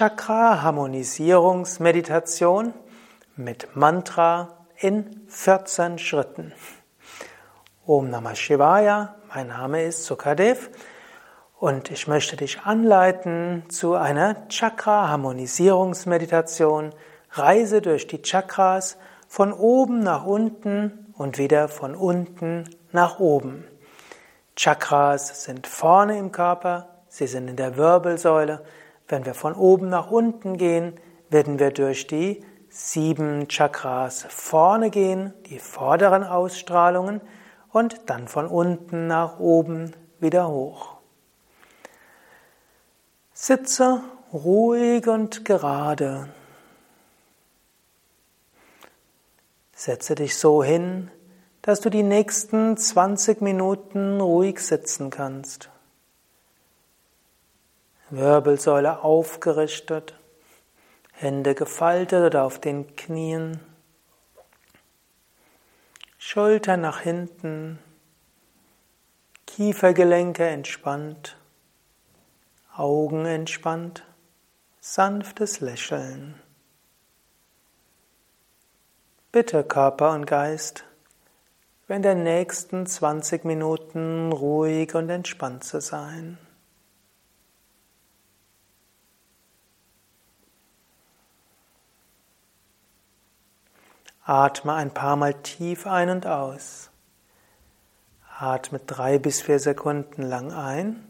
Chakra-Harmonisierungsmeditation mit Mantra in 14 Schritten. Om Namah Shivaya, mein Name ist Sukadev und ich möchte dich anleiten zu einer Chakra-Harmonisierungsmeditation. Reise durch die Chakras von oben nach unten und wieder von unten nach oben. Chakras sind vorne im Körper, sie sind in der Wirbelsäule. Wenn wir von oben nach unten gehen, werden wir durch die sieben Chakras vorne gehen, die vorderen Ausstrahlungen, und dann von unten nach oben wieder hoch. Sitze ruhig und gerade. Setze dich so hin, dass du die nächsten 20 Minuten ruhig sitzen kannst. Wirbelsäule aufgerichtet, Hände gefaltet oder auf den Knien, Schulter nach hinten, Kiefergelenke entspannt, Augen entspannt, sanftes Lächeln. Bitte Körper und Geist, in den nächsten 20 Minuten ruhig und entspannt zu sein. Atme ein paar Mal tief ein und aus. Atme drei bis vier Sekunden lang ein.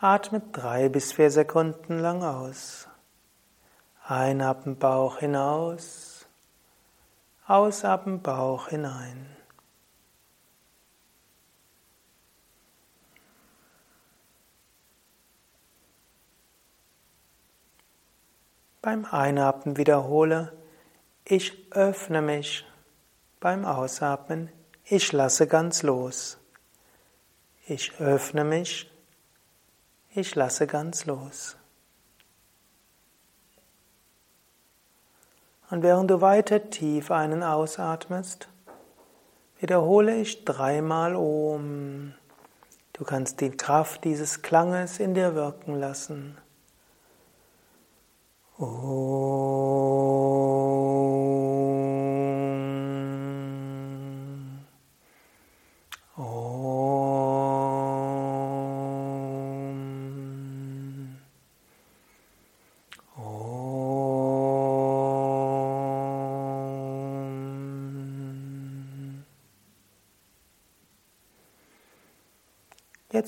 Atme drei bis vier Sekunden lang aus. Einatmen Bauch hinaus. Ausatmen Bauch hinein. Beim Einatmen wiederhole, ich öffne mich. Beim Ausatmen, ich lasse ganz los. Ich öffne mich, ich lasse ganz los. Und während du weiter tief einen ausatmest, wiederhole ich dreimal Om. Du kannst die Kraft dieses Klanges in dir wirken lassen. Om.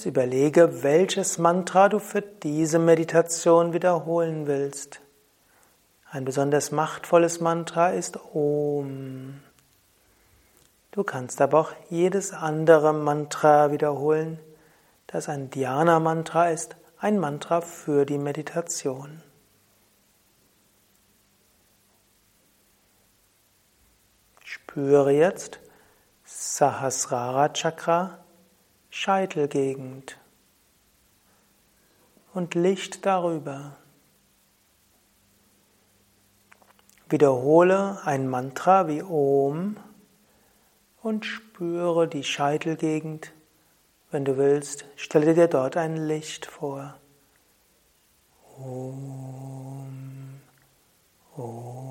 Jetzt überlege, welches Mantra du für diese Meditation wiederholen willst. Ein besonders machtvolles Mantra ist Om. Du kannst aber auch jedes andere Mantra wiederholen, das ein Dhyana-Mantra ist, ein Mantra für die Meditation. Spüre jetzt Sahasrara Chakra Scheitelgegend und Licht darüber. Wiederhole ein Mantra wie Om und spüre die Scheitelgegend. Wenn du willst, stelle dir dort ein Licht vor. Om, Om.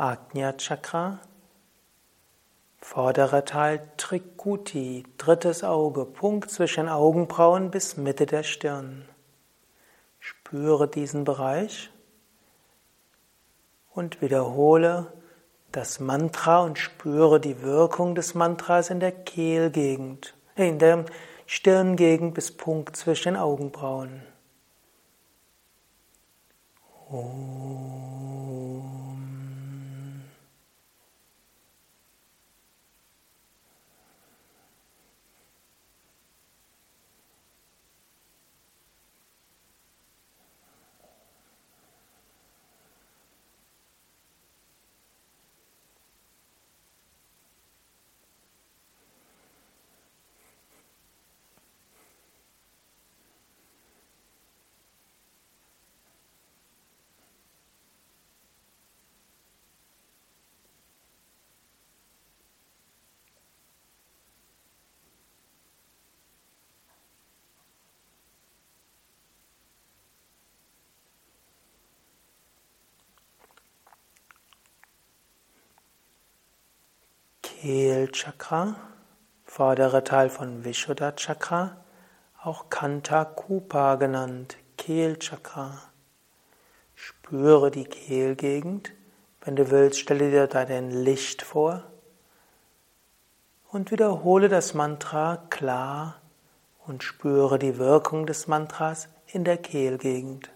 Ajna Chakra, vorderer Teil Trikuti, drittes Auge, Punkt zwischen Augenbrauen bis Mitte der Stirn. Spüre diesen Bereich und wiederhole das Mantra und spüre die Wirkung des Mantras in der Kehlgegend, in der Stirngegend bis Punkt zwischen Augenbrauen. Om. Kehlchakra, vordere Teil von Vishuddha Chakra, auch Kanta Kupa genannt, Kehlchakra. Spüre die Kehlgegend. Wenn du willst, stelle dir da dein Licht vor und wiederhole das Mantra klar und spüre die Wirkung des Mantras in der Kehlgegend.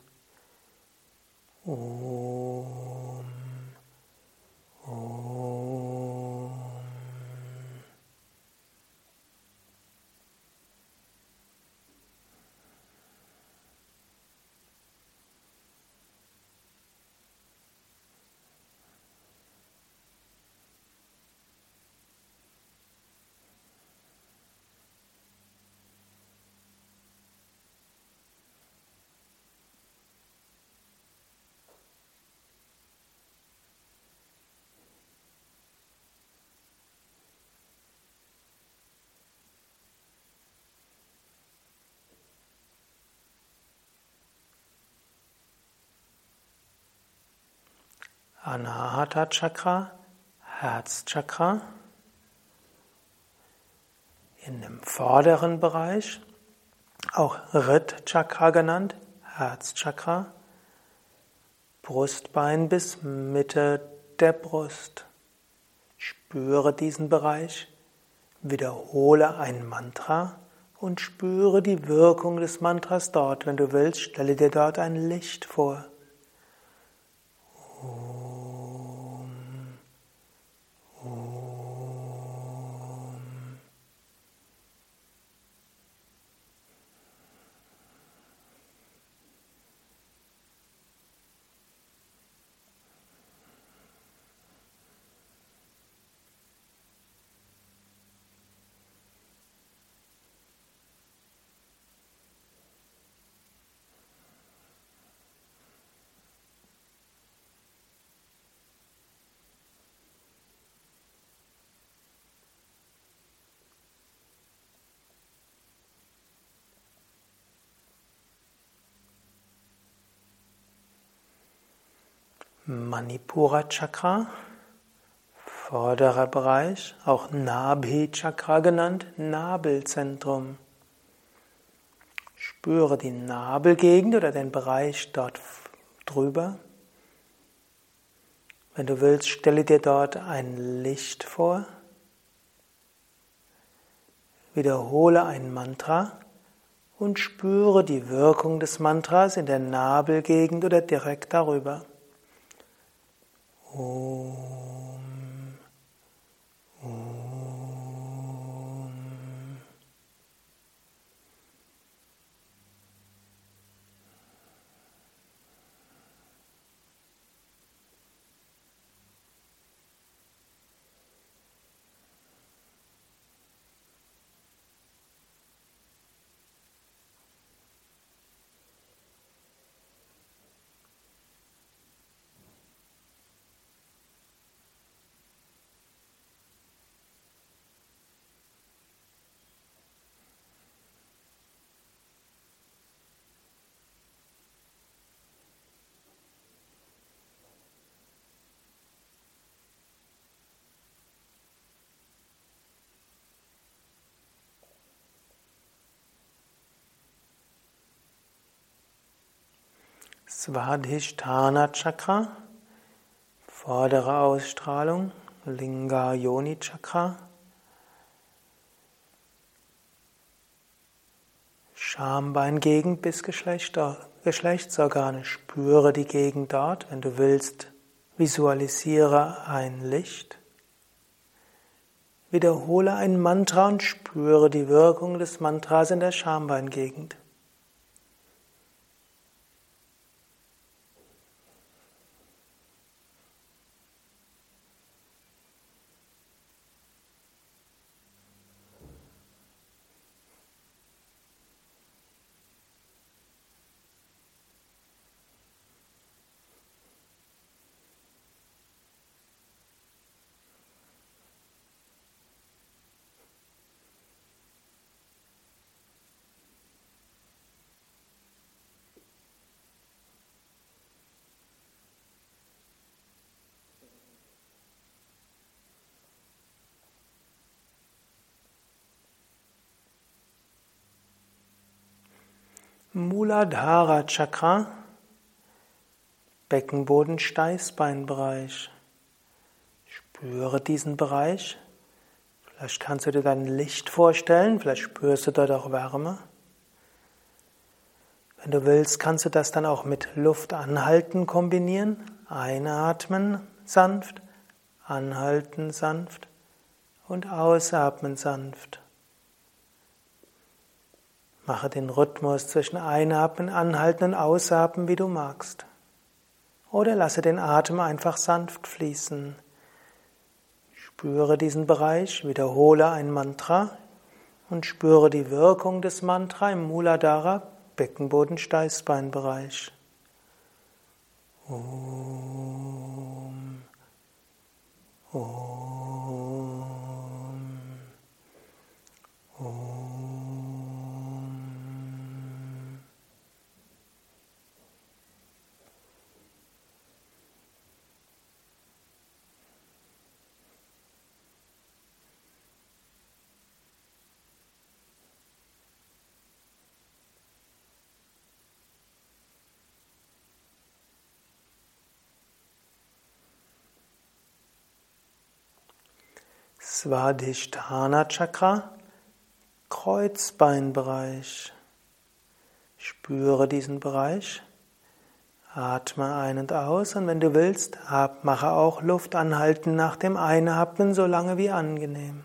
Om, Om. Anahata Chakra, Herzchakra. In dem vorderen Bereich, auch Rit Chakra genannt, Herzchakra. Brustbein bis Mitte der Brust. Spüre diesen Bereich, wiederhole ein Mantra und spüre die Wirkung des Mantras dort. Wenn du willst, stelle dir dort ein Licht vor. Manipura Chakra, vorderer Bereich, auch Nabhi Chakra genannt, Nabelzentrum. Spüre die Nabelgegend oder den Bereich dort drüber. Wenn du willst, stelle dir dort ein Licht vor. Wiederhole ein Mantra und spüre die Wirkung des Mantras in der Nabelgegend oder direkt darüber. Om. Svadhisthana Chakra, vordere Ausstrahlung, Linga Yoni Chakra, Schambeingegend bis Geschlechtsorgane. Spüre die Gegend dort. Wenn du willst, visualisiere ein Licht. Wiederhole ein Mantra und spüre die Wirkung des Mantras in der Schambeingegend. Muladhara Chakra, Beckenboden, Steißbeinbereich. Spüre diesen Bereich. Vielleicht kannst du dir dann Licht vorstellen, vielleicht spürst du dort auch Wärme. Wenn du willst, kannst du das dann auch mit Luft anhalten kombinieren. Einatmen sanft, anhalten sanft und ausatmen sanft. Mache den Rhythmus zwischen Einatmen, Anhalten und Ausatmen, wie du magst. Oder lasse den Atem einfach sanft fließen. Spüre diesen Bereich, wiederhole ein Mantra und spüre die Wirkung des Mantra im Muladhara, Beckenboden-Steißbeinbereich. Om. Om. Svadhisthana Chakra, Kreuzbeinbereich. Spüre diesen Bereich. Atme ein und aus und wenn du willst, mache auch Luft anhalten nach dem Einatmen so lange wie angenehm.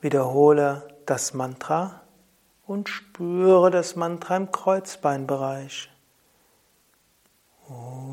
Wiederhole das Mantra und spüre das Mantra im Kreuzbeinbereich. Om.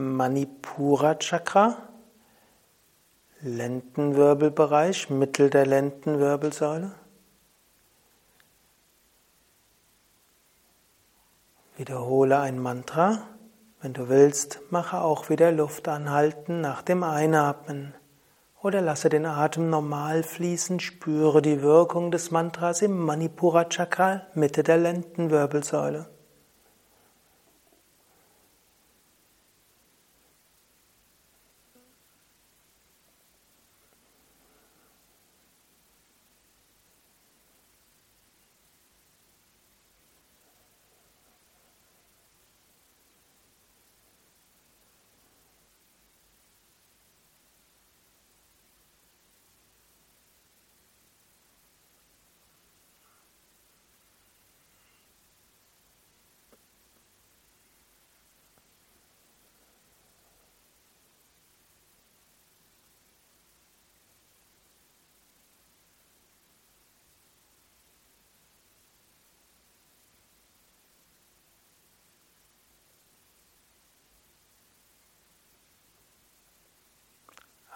Manipura Chakra, Lendenwirbelbereich, Mittel der Lendenwirbelsäule. Wiederhole ein Mantra. Wenn du willst, mache auch wieder Luft anhalten nach dem Einatmen. Oder lasse den Atem normal fließen, spüre die Wirkung des Mantras im Manipura Chakra, Mitte der Lendenwirbelsäule.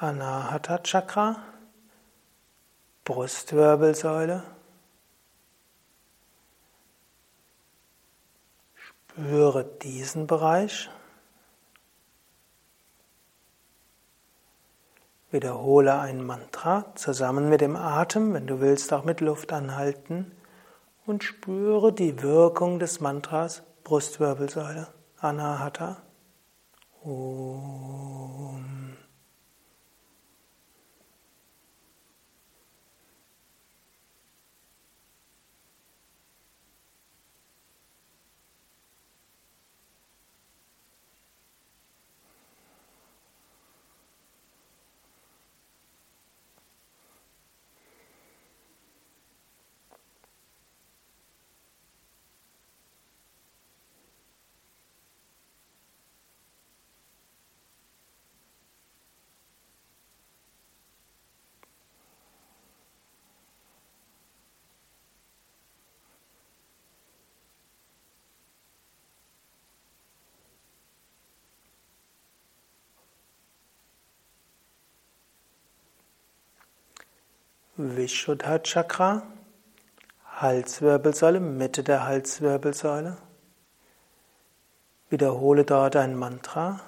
Anahata Chakra, Brustwirbelsäule. Spüre diesen Bereich. Wiederhole ein Mantra zusammen mit dem Atem, wenn du willst auch mit Luft anhalten und spüre die Wirkung des Mantras Brustwirbelsäule Anahata. Om. Vishuddha Chakra, Halswirbelsäule, Mitte der Halswirbelsäule. Wiederhole dort ein Mantra.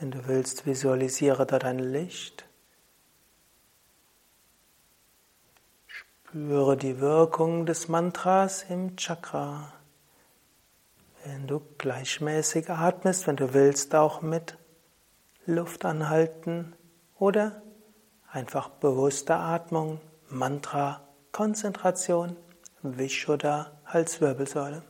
Wenn du willst, visualisiere dort ein Licht. Spüre die Wirkung des Mantras im Chakra. Wenn du gleichmäßig atmest, wenn du willst, auch mit Luft anhalten oder einfach bewusste Atmung, Mantra, Konzentration, Vishuddha, Halswirbelsäule.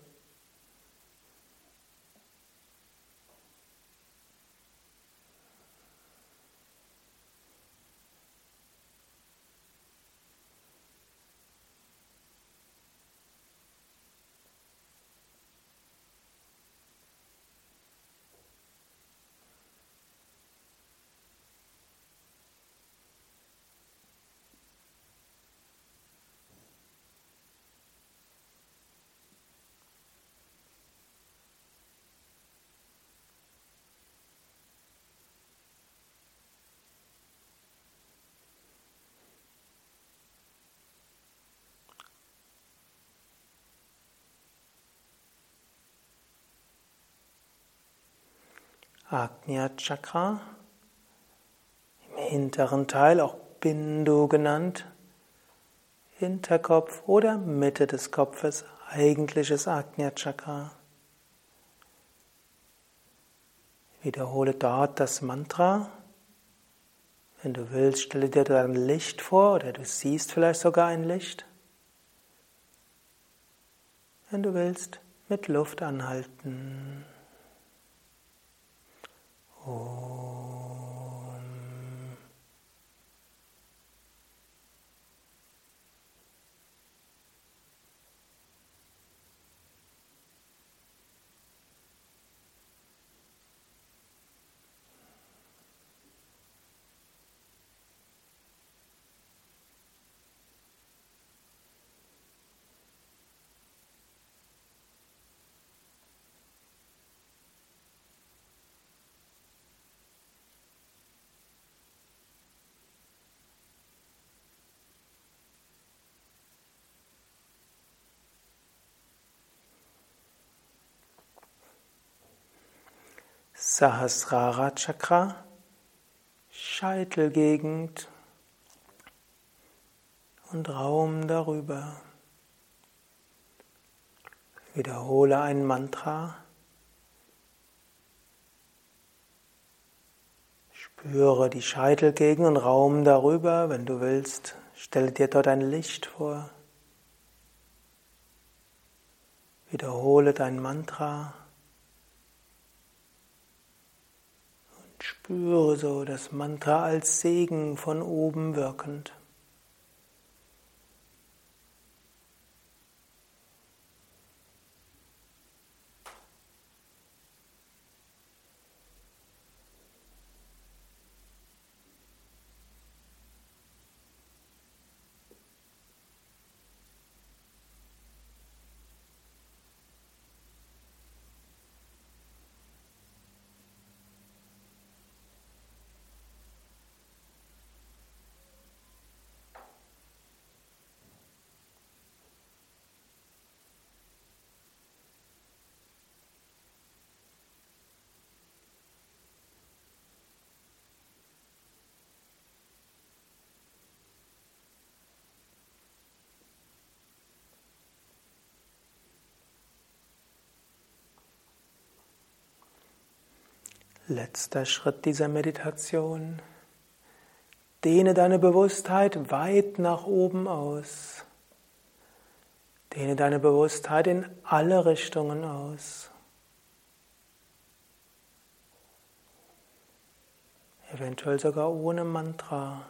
Agnya Chakra, im hinteren Teil auch Bindu genannt, Hinterkopf oder Mitte des Kopfes, eigentliches Agnya Chakra. Wiederhole dort das Mantra. Wenn du willst, stelle dir ein Licht vor oder du siehst vielleicht sogar ein Licht. Wenn du willst, mit Luft anhalten. 어... Sahasrara Chakra, Scheitelgegend und Raum darüber. Wiederhole ein Mantra. Spüre die Scheitelgegend und Raum darüber. Wenn du willst, stelle dir dort ein Licht vor. Wiederhole dein Mantra. Spüre so das Mantra als Segen von oben wirkend. Letzter Schritt dieser Meditation. Dehne deine Bewusstheit weit nach oben aus. Dehne deine Bewusstheit in alle Richtungen aus. Eventuell sogar ohne Mantra.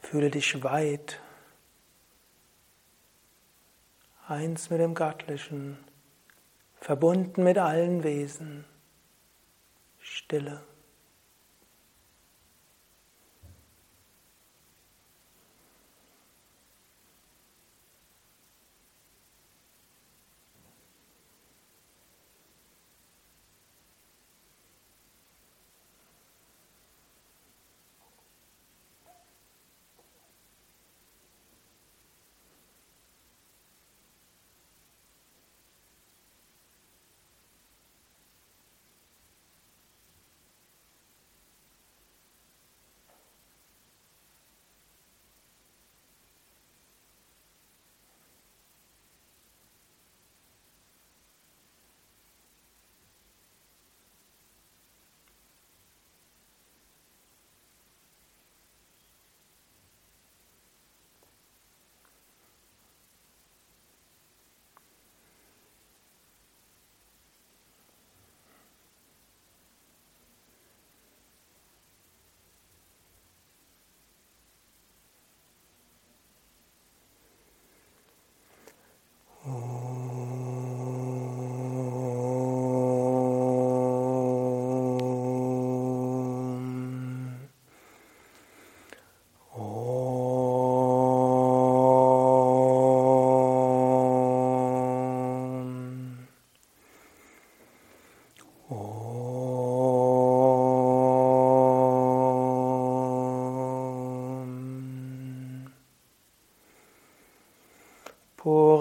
Fühle dich weit. Eins mit dem Göttlichen, verbunden mit allen Wesen. Stille.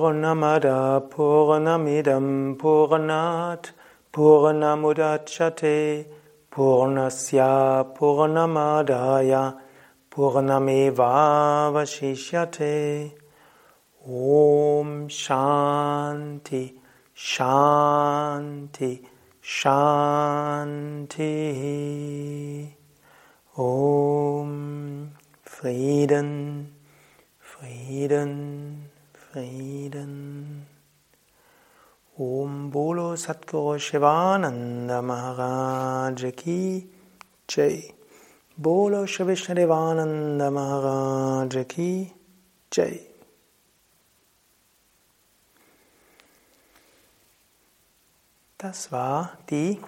Purnamada Purnamidam Purnat Purnamudachyate Purnasya Purnamadaya Purnameva Vashishyate Om Shanti Shanti Shanti. Om Frieden Frieden Frieden. Om Bolo Satguru Shivananda Maharaj Ki Jai. Bolo Shivishnadevananda Maharaj Ki Jai. Das war die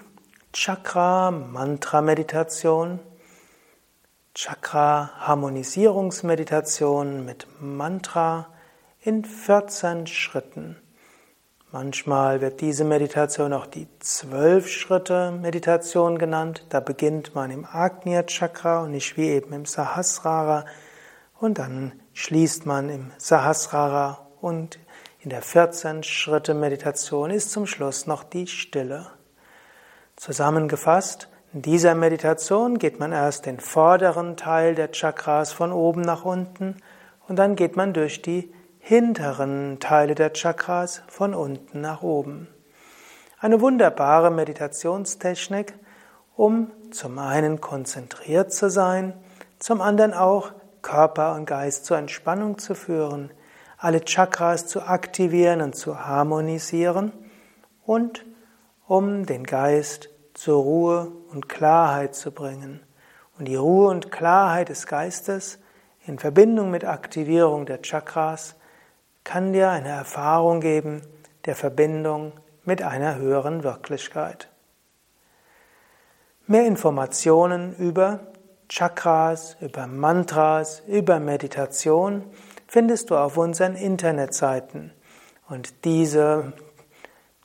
Chakra-Mantra-Meditation, Chakra-Harmonisierungsmeditation mit Mantra in 14 Schritten. Manchmal wird diese Meditation auch die zwölf Schritte Meditation genannt. Da beginnt man im Agnya Chakra und nicht wie eben im Sahasrara. Und dann schließt man im Sahasrara und in der 14 Schritte Meditation ist zum Schluss noch die Stille. Zusammengefasst, in dieser Meditation geht man erst den vorderen Teil der Chakras von oben nach unten und dann geht man durch die hinteren Teile der Chakras von unten nach oben. Eine wunderbare Meditationstechnik, um zum einen konzentriert zu sein, zum anderen auch Körper und Geist zur Entspannung zu führen, alle Chakras zu aktivieren und zu harmonisieren und um den Geist zur Ruhe und Klarheit zu bringen. Und die Ruhe und Klarheit des Geistes in Verbindung mit Aktivierung der Chakras kann dir eine Erfahrung geben der Verbindung mit einer höheren Wirklichkeit. Mehr Informationen über Chakras, über Mantras, über Meditation findest du auf unseren Internetseiten. Und diese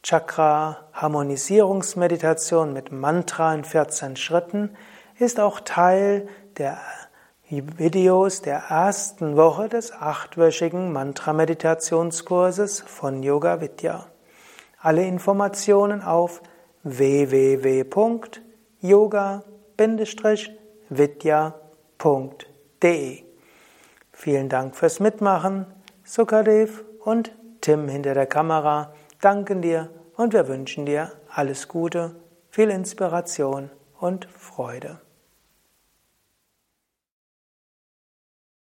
Chakra-Harmonisierungsmeditation mit Mantra in 14 Schritten ist auch Teil der Videos der ersten Woche des achtwöchigen Mantra-Meditationskurses von Yoga Vidya. Alle Informationen auf www.yoga-vidya.de. Vielen Dank fürs Mitmachen. Sukadev und Tim hinter der Kamera danken dir und wir wünschen dir alles Gute, viel Inspiration und Freude.